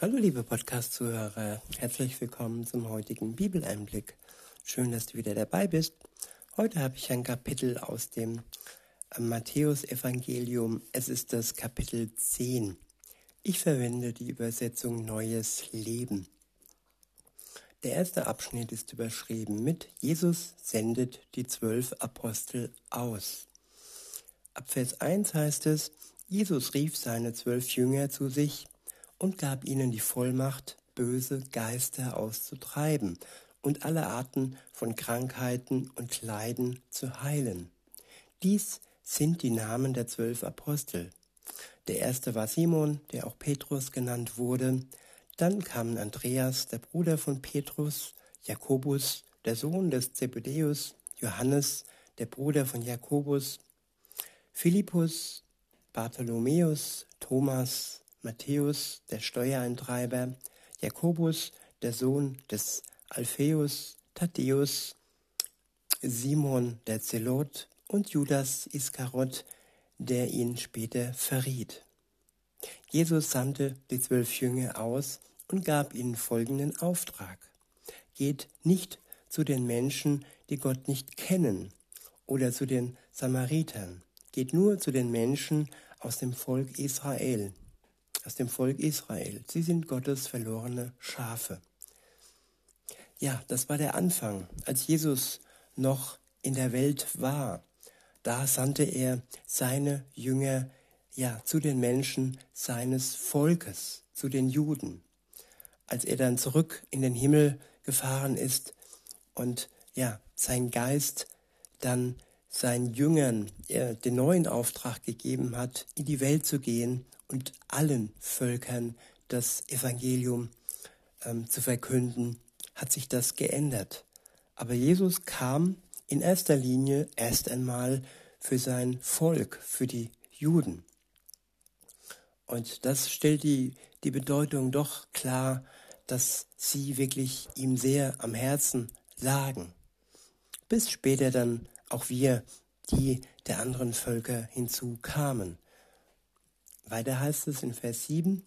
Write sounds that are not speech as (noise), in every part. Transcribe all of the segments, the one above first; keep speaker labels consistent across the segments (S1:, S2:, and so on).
S1: Hallo liebe Podcast-Zuhörer, herzlich willkommen zum heutigen Bibeleinblick. Schön, dass du wieder dabei bist. Heute habe ich ein Kapitel aus dem Matthäus-Evangelium. Es ist das Kapitel 10. Ich verwende die Übersetzung Neues Leben. Der erste Abschnitt ist überschrieben mit Jesus sendet die zwölf Apostel aus. Ab Vers 1 heißt es, Jesus rief seine zwölf Jünger zu sich und gab ihnen die Vollmacht, böse Geister auszutreiben und alle Arten von Krankheiten und Leiden zu heilen. Dies sind die Namen der zwölf Apostel. Der erste war Simon, der auch Petrus genannt wurde. Dann kamen Andreas, der Bruder von Petrus, Jakobus, der Sohn des Zebedäus, Johannes, der Bruder von Jakobus, Philippus, Bartholomäus, Thomas, Matthäus, der Steuereintreiber, Jakobus, der Sohn des Alpheus, Thaddäus, Simon der Zelot und Judas Iskarot, der ihn später verriet. Jesus sandte die zwölf Jünger aus und gab ihnen folgenden Auftrag. Geht nicht zu den Menschen, die Gott nicht kennen, oder zu den Samaritern. Geht nur zu den Menschen aus dem Volk Israel, aus dem Volk Israel. Sie sind Gottes verlorene Schafe. Ja, das war der Anfang, als Jesus noch in der Welt war. Da sandte er seine Jünger ja zu den Menschen seines Volkes, zu den Juden. Als er dann zurück in den Himmel gefahren ist und ja, sein Geist dann seinen Jüngern äh, den neuen Auftrag gegeben hat, in die Welt zu gehen und allen Völkern das Evangelium ähm, zu verkünden, hat sich das geändert. Aber Jesus kam in erster Linie erst einmal für sein Volk, für die Juden. Und das stellt die, die Bedeutung doch klar, dass sie wirklich ihm sehr am Herzen lagen. Bis später dann auch wir, die der anderen Völker hinzukamen. Weiter heißt es in Vers 7,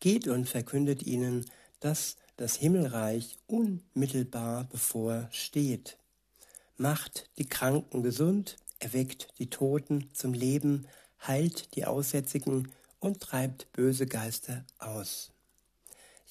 S1: Geht und verkündet ihnen, dass das Himmelreich unmittelbar bevorsteht. Macht die Kranken gesund, erweckt die Toten zum Leben, heilt die Aussätzigen und treibt böse Geister aus.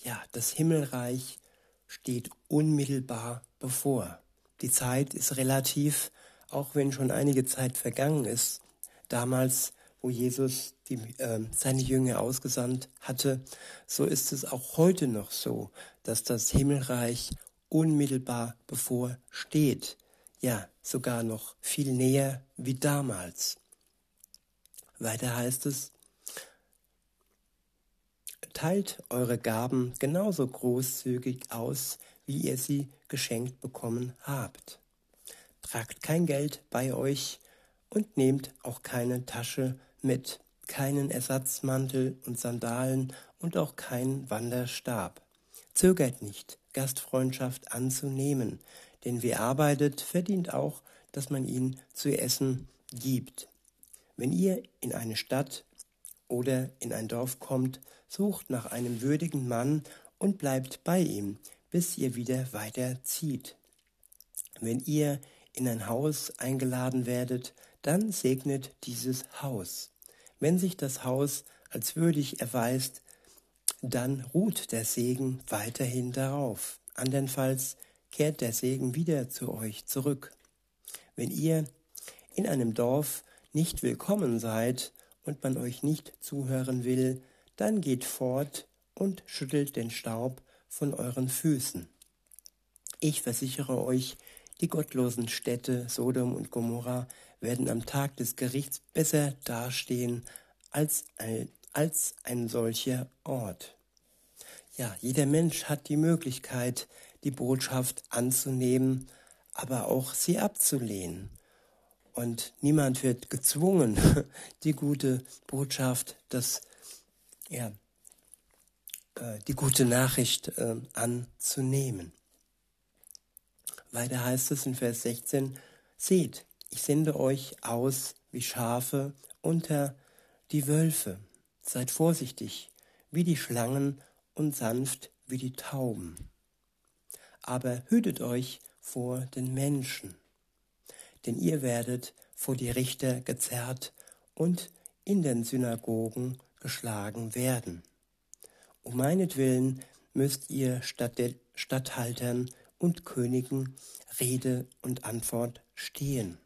S1: Ja, das Himmelreich steht unmittelbar bevor. Die Zeit ist relativ, auch wenn schon einige Zeit vergangen ist. Damals wo Jesus die, äh, seine Jünger ausgesandt hatte, so ist es auch heute noch so, dass das Himmelreich unmittelbar bevorsteht, ja sogar noch viel näher wie damals. Weiter heißt es, teilt eure Gaben genauso großzügig aus, wie ihr sie geschenkt bekommen habt. Tragt kein Geld bei euch und nehmt auch keine Tasche mit keinen Ersatzmantel und Sandalen und auch keinen Wanderstab. Zögert nicht, Gastfreundschaft anzunehmen, denn wer arbeitet, verdient auch, dass man ihn zu essen gibt. Wenn ihr in eine Stadt oder in ein Dorf kommt, sucht nach einem würdigen Mann und bleibt bei ihm, bis ihr wieder weiterzieht. Wenn ihr in ein Haus eingeladen werdet, dann segnet dieses Haus. Wenn sich das Haus als würdig erweist, dann ruht der Segen weiterhin darauf. Andernfalls kehrt der Segen wieder zu euch zurück. Wenn ihr in einem Dorf nicht willkommen seid und man euch nicht zuhören will, dann geht fort und schüttelt den Staub von euren Füßen. Ich versichere euch, die gottlosen Städte Sodom und Gomorra werden am Tag des Gerichts besser dastehen als ein, als ein solcher Ort. Ja, jeder Mensch hat die Möglichkeit, die Botschaft anzunehmen, aber auch sie abzulehnen. Und niemand wird gezwungen, (laughs) die gute Botschaft, das, ja, äh, die gute Nachricht äh, anzunehmen. Weiter heißt es in Vers 16, seht, ich sende euch aus wie Schafe unter die Wölfe. Seid vorsichtig, wie die Schlangen und sanft wie die Tauben. Aber hütet euch vor den Menschen, denn ihr werdet vor die Richter gezerrt und in den Synagogen geschlagen werden. Um meinetwillen müsst ihr Statthaltern und Königen Rede und Antwort stehen.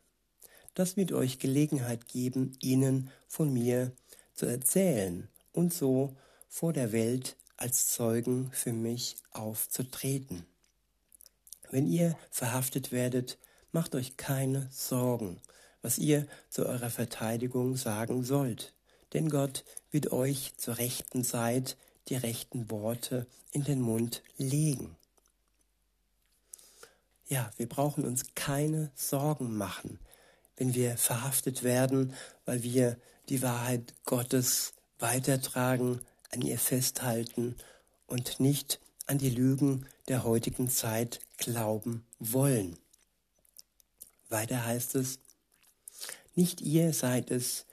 S1: Das wird euch Gelegenheit geben, ihnen von mir zu erzählen und so vor der Welt als Zeugen für mich aufzutreten. Wenn ihr verhaftet werdet, macht euch keine Sorgen, was ihr zu eurer Verteidigung sagen sollt, denn Gott wird euch zur rechten Zeit die rechten Worte in den Mund legen. Ja, wir brauchen uns keine Sorgen machen, wenn wir verhaftet werden, weil wir die Wahrheit Gottes weitertragen, an ihr festhalten und nicht an die Lügen der heutigen Zeit glauben wollen. Weiter heißt es, nicht ihr seid es,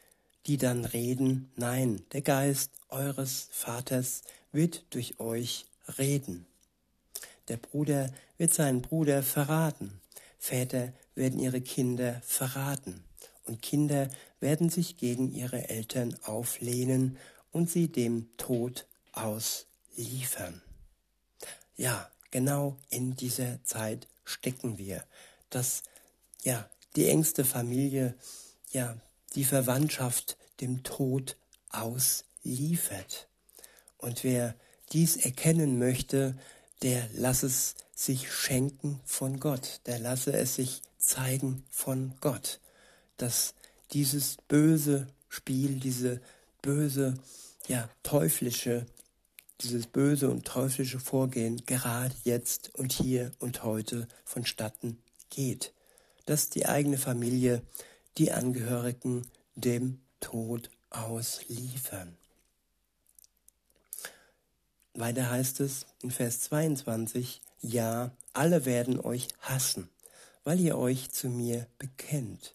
S1: die dann reden, nein, der Geist eures Vaters wird durch euch reden. Der Bruder wird seinen Bruder verraten. Väter werden ihre Kinder verraten. Und Kinder werden sich gegen ihre Eltern auflehnen und sie dem Tod ausliefern. Ja, genau in dieser Zeit stecken wir, dass ja die engste Familie, ja die Verwandtschaft dem Tod ausliefert. Und wer dies erkennen möchte, der lasse es sich schenken von Gott, der lasse es sich zeigen von Gott, dass dieses böse Spiel, diese böse, ja, teuflische, dieses böse und teuflische Vorgehen gerade jetzt und hier und heute vonstatten geht, dass die eigene Familie, die Angehörigen dem Tod ausliefern. Weiter heißt es in Vers 22, ja, alle werden euch hassen, weil ihr euch zu mir bekennt.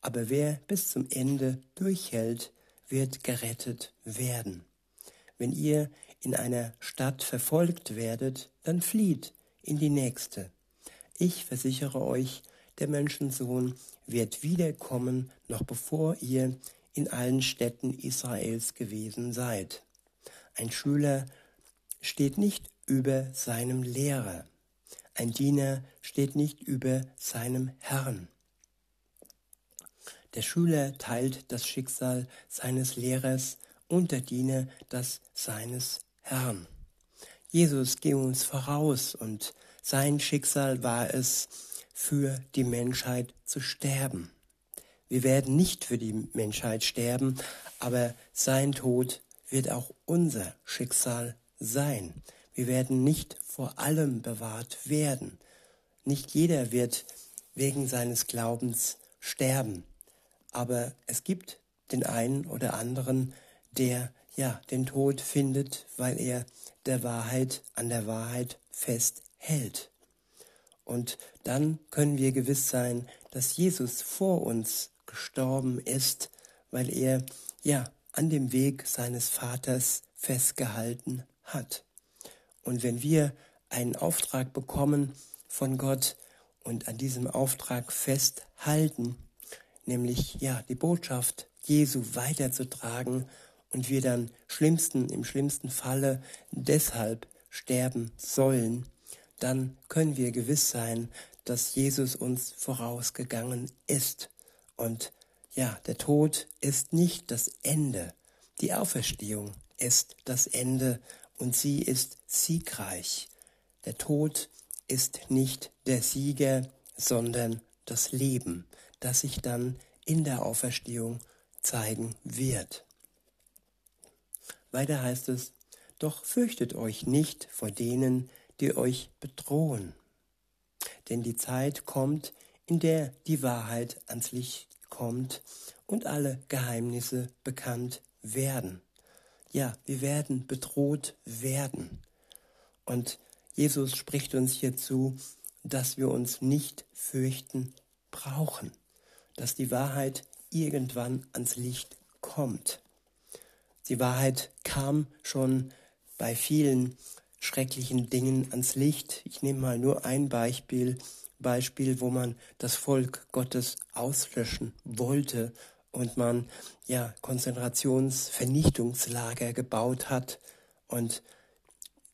S1: Aber wer bis zum Ende durchhält, wird gerettet werden. Wenn ihr in einer Stadt verfolgt werdet, dann flieht in die nächste. Ich versichere euch, der Menschensohn wird wiederkommen, noch bevor ihr in allen Städten Israels gewesen seid. Ein Schüler steht nicht über seinem Lehrer. Ein Diener steht nicht über seinem Herrn. Der Schüler teilt das Schicksal seines Lehrers und der Diener das seines Herrn. Jesus ging uns voraus und sein Schicksal war es, für die Menschheit zu sterben. Wir werden nicht für die Menschheit sterben, aber sein Tod wird auch unser Schicksal sein. Wir werden nicht vor allem bewahrt werden. Nicht jeder wird wegen seines Glaubens sterben. Aber es gibt den einen oder anderen, der ja den Tod findet, weil er der Wahrheit an der Wahrheit festhält. Und dann können wir gewiss sein, dass Jesus vor uns gestorben ist, weil er ja an dem Weg seines Vaters festgehalten hat. Und wenn wir einen Auftrag bekommen von Gott und an diesem Auftrag festhalten, nämlich ja die Botschaft Jesu weiterzutragen und wir dann schlimmsten im schlimmsten Falle deshalb sterben sollen, dann können wir gewiss sein, dass Jesus uns vorausgegangen ist. Und ja, der Tod ist nicht das Ende. Die Auferstehung ist das Ende und sie ist siegreich. Der Tod ist nicht der Sieger, sondern das Leben, das sich dann in der Auferstehung zeigen wird. Weiter heißt es, doch fürchtet euch nicht vor denen, die euch bedrohen. Denn die Zeit kommt, in der die Wahrheit ans Licht kommt und alle Geheimnisse bekannt werden ja, wir werden bedroht werden. Und Jesus spricht uns hierzu, dass wir uns nicht fürchten brauchen, dass die Wahrheit irgendwann ans Licht kommt. Die Wahrheit kam schon bei vielen schrecklichen Dingen ans Licht. Ich nehme mal nur ein Beispiel, Beispiel, wo man das Volk Gottes auslöschen wollte und man ja Konzentrationsvernichtungslager gebaut hat und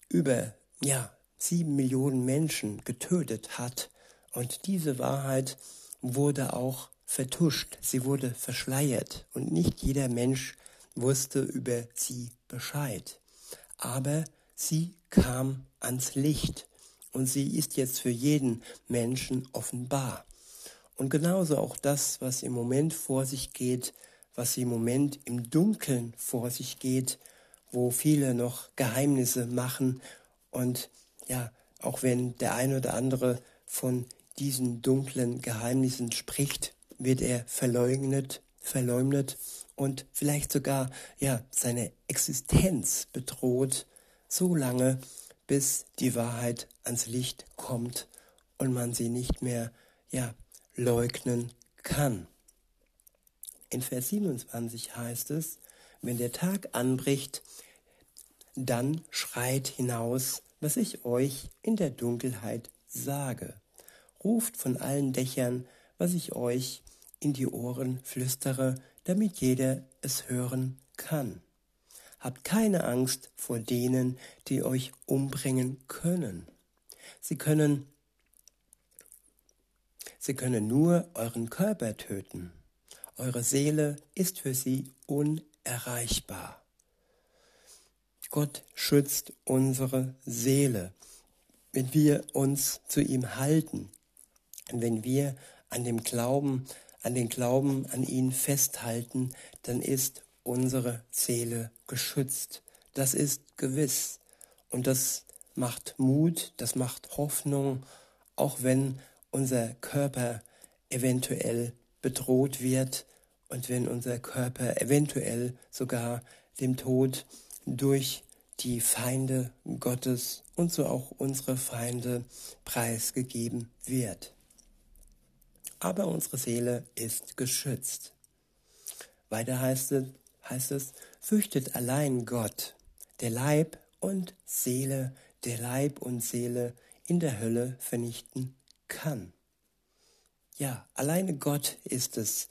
S1: über ja sieben Millionen Menschen getötet hat. Und diese Wahrheit wurde auch vertuscht, sie wurde verschleiert und nicht jeder Mensch wusste über sie Bescheid. Aber sie kam ans Licht und sie ist jetzt für jeden Menschen offenbar. Und genauso auch das, was im Moment vor sich geht, was im Moment im Dunkeln vor sich geht, wo viele noch Geheimnisse machen. Und ja, auch wenn der eine oder andere von diesen dunklen Geheimnissen spricht, wird er verleugnet, verleumdet und vielleicht sogar ja seine Existenz bedroht, so lange, bis die Wahrheit ans Licht kommt und man sie nicht mehr ja leugnen kann. In Vers 27 heißt es, wenn der Tag anbricht, dann schreit hinaus, was ich euch in der Dunkelheit sage. Ruft von allen Dächern, was ich euch in die Ohren flüstere, damit jeder es hören kann. Habt keine Angst vor denen, die euch umbringen können. Sie können Sie können nur euren Körper töten. Eure Seele ist für sie unerreichbar. Gott schützt unsere Seele, wenn wir uns zu ihm halten, wenn wir an dem Glauben, an den Glauben an ihn festhalten, dann ist unsere Seele geschützt. Das ist gewiss. Und das macht Mut, das macht Hoffnung, auch wenn unser Körper eventuell bedroht wird und wenn unser Körper eventuell sogar dem Tod durch die Feinde Gottes und so auch unsere Feinde preisgegeben wird. Aber unsere Seele ist geschützt. Weiter heißt es, heißt es, fürchtet allein Gott, der Leib und Seele, der Leib und Seele in der Hölle vernichten kann. Ja, alleine Gott ist es,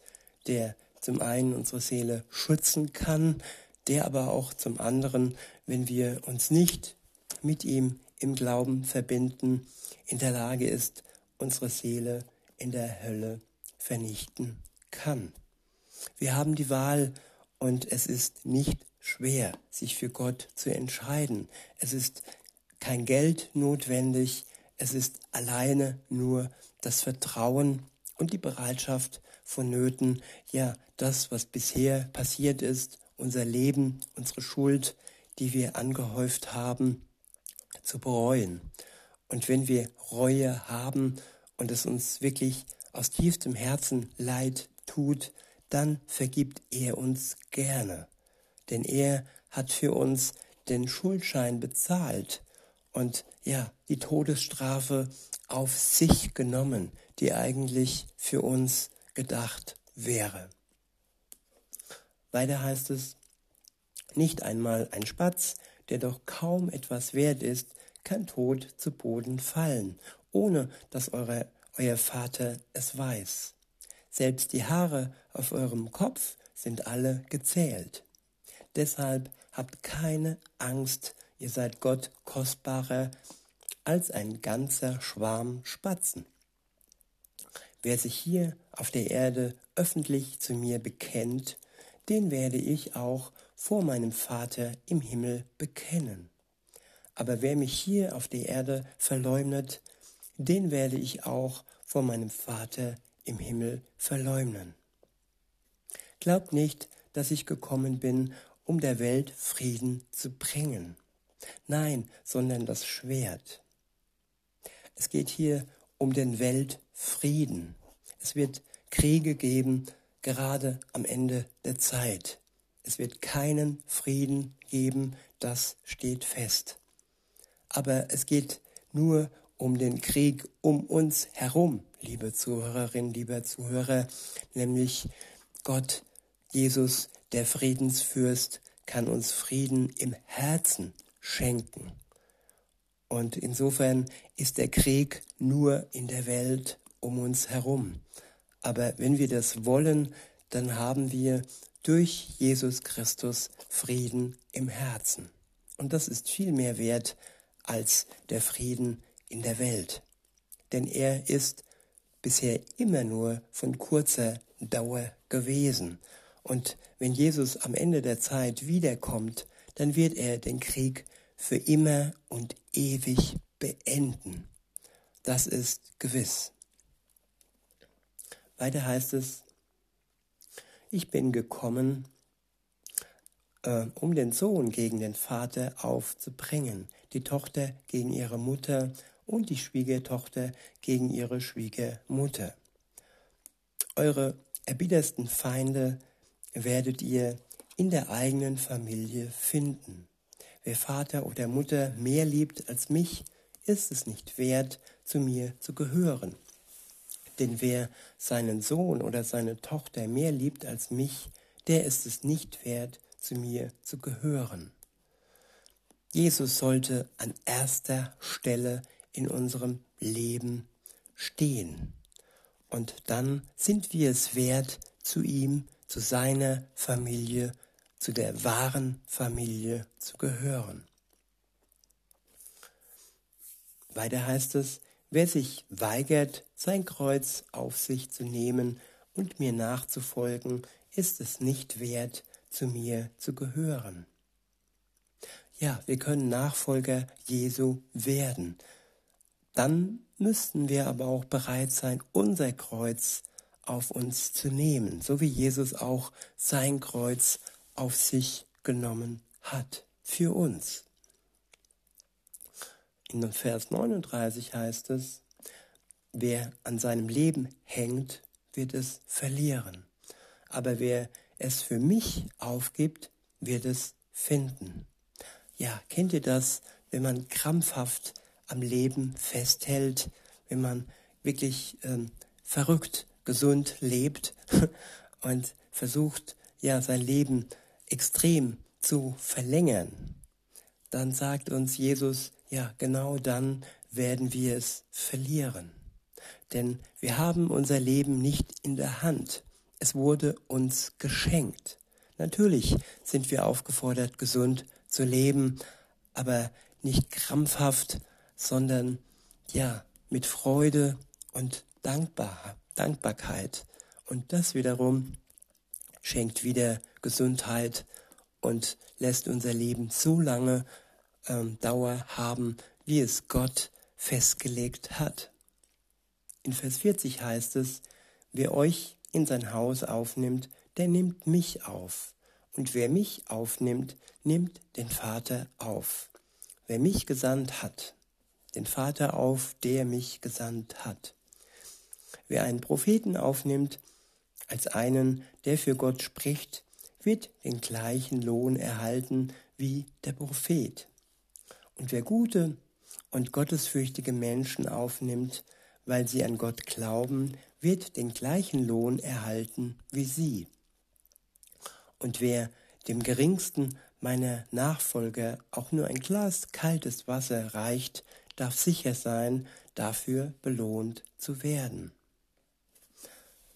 S1: der zum einen unsere Seele schützen kann, der aber auch zum anderen, wenn wir uns nicht mit ihm im Glauben verbinden, in der Lage ist, unsere Seele in der Hölle vernichten kann. Wir haben die Wahl und es ist nicht schwer, sich für Gott zu entscheiden. Es ist kein Geld notwendig, es ist alleine nur das Vertrauen und die Bereitschaft vonnöten, ja, das, was bisher passiert ist, unser Leben, unsere Schuld, die wir angehäuft haben, zu bereuen. Und wenn wir Reue haben und es uns wirklich aus tiefstem Herzen leid tut, dann vergibt er uns gerne. Denn er hat für uns den Schuldschein bezahlt und ja, die Todesstrafe auf sich genommen, die eigentlich für uns gedacht wäre. Weiter heißt es, nicht einmal ein Spatz, der doch kaum etwas wert ist, kann tot zu Boden fallen, ohne dass eure, euer Vater es weiß. Selbst die Haare auf eurem Kopf sind alle gezählt. Deshalb habt keine Angst, ihr seid Gott kostbarer als ein ganzer Schwarm Spatzen. Wer sich hier auf der Erde öffentlich zu mir bekennt, den werde ich auch vor meinem Vater im Himmel bekennen. Aber wer mich hier auf der Erde verleumdet, den werde ich auch vor meinem Vater im Himmel verleumden. Glaubt nicht, dass ich gekommen bin, um der Welt Frieden zu bringen. Nein, sondern das Schwert. Es geht hier um den Weltfrieden. Es wird Kriege geben, gerade am Ende der Zeit. Es wird keinen Frieden geben, das steht fest. Aber es geht nur um den Krieg um uns herum, liebe Zuhörerinnen, lieber Zuhörer, nämlich Gott, Jesus, der Friedensfürst, kann uns Frieden im Herzen schenken. Und insofern ist der Krieg nur in der Welt um uns herum. Aber wenn wir das wollen, dann haben wir durch Jesus Christus Frieden im Herzen. Und das ist viel mehr wert als der Frieden in der Welt. Denn er ist bisher immer nur von kurzer Dauer gewesen. Und wenn Jesus am Ende der Zeit wiederkommt, dann wird er den Krieg für immer und ewig beenden. Das ist gewiss. Weiter heißt es, ich bin gekommen, äh, um den Sohn gegen den Vater aufzubringen, die Tochter gegen ihre Mutter und die Schwiegertochter gegen ihre Schwiegermutter. Eure erbittersten Feinde werdet ihr in der eigenen Familie finden. Wer Vater oder Mutter mehr liebt als mich, ist es nicht wert, zu mir zu gehören. Denn wer seinen Sohn oder seine Tochter mehr liebt als mich, der ist es nicht wert, zu mir zu gehören. Jesus sollte an erster Stelle in unserem Leben stehen. Und dann sind wir es wert, zu ihm, zu seiner Familie, zu der wahren Familie zu gehören. Weiter heißt es, wer sich weigert, sein Kreuz auf sich zu nehmen und mir nachzufolgen, ist es nicht wert, zu mir zu gehören. Ja, wir können Nachfolger Jesu werden, dann müssten wir aber auch bereit sein, unser Kreuz auf uns zu nehmen, so wie Jesus auch sein Kreuz auf sich genommen hat, für uns. In Vers 39 heißt es, wer an seinem Leben hängt, wird es verlieren. Aber wer es für mich aufgibt, wird es finden. Ja, kennt ihr das, wenn man krampfhaft am Leben festhält, wenn man wirklich ähm, verrückt, gesund lebt (laughs) und versucht, ja, sein Leben extrem zu verlängern, dann sagt uns Jesus, ja, genau dann werden wir es verlieren. Denn wir haben unser Leben nicht in der Hand. Es wurde uns geschenkt. Natürlich sind wir aufgefordert, gesund zu leben, aber nicht krampfhaft sondern ja, mit Freude und Dankbar, Dankbarkeit. Und das wiederum schenkt wieder Gesundheit und lässt unser Leben so lange ähm, Dauer haben, wie es Gott festgelegt hat. In Vers 40 heißt es, wer euch in sein Haus aufnimmt, der nimmt mich auf. Und wer mich aufnimmt, nimmt den Vater auf. Wer mich gesandt hat, den Vater auf, der mich gesandt hat. Wer einen Propheten aufnimmt als einen, der für Gott spricht, wird den gleichen Lohn erhalten wie der Prophet. Und wer gute und gottesfürchtige Menschen aufnimmt, weil sie an Gott glauben, wird den gleichen Lohn erhalten wie sie. Und wer dem geringsten meiner Nachfolger auch nur ein Glas kaltes Wasser reicht, darf sicher sein, dafür belohnt zu werden.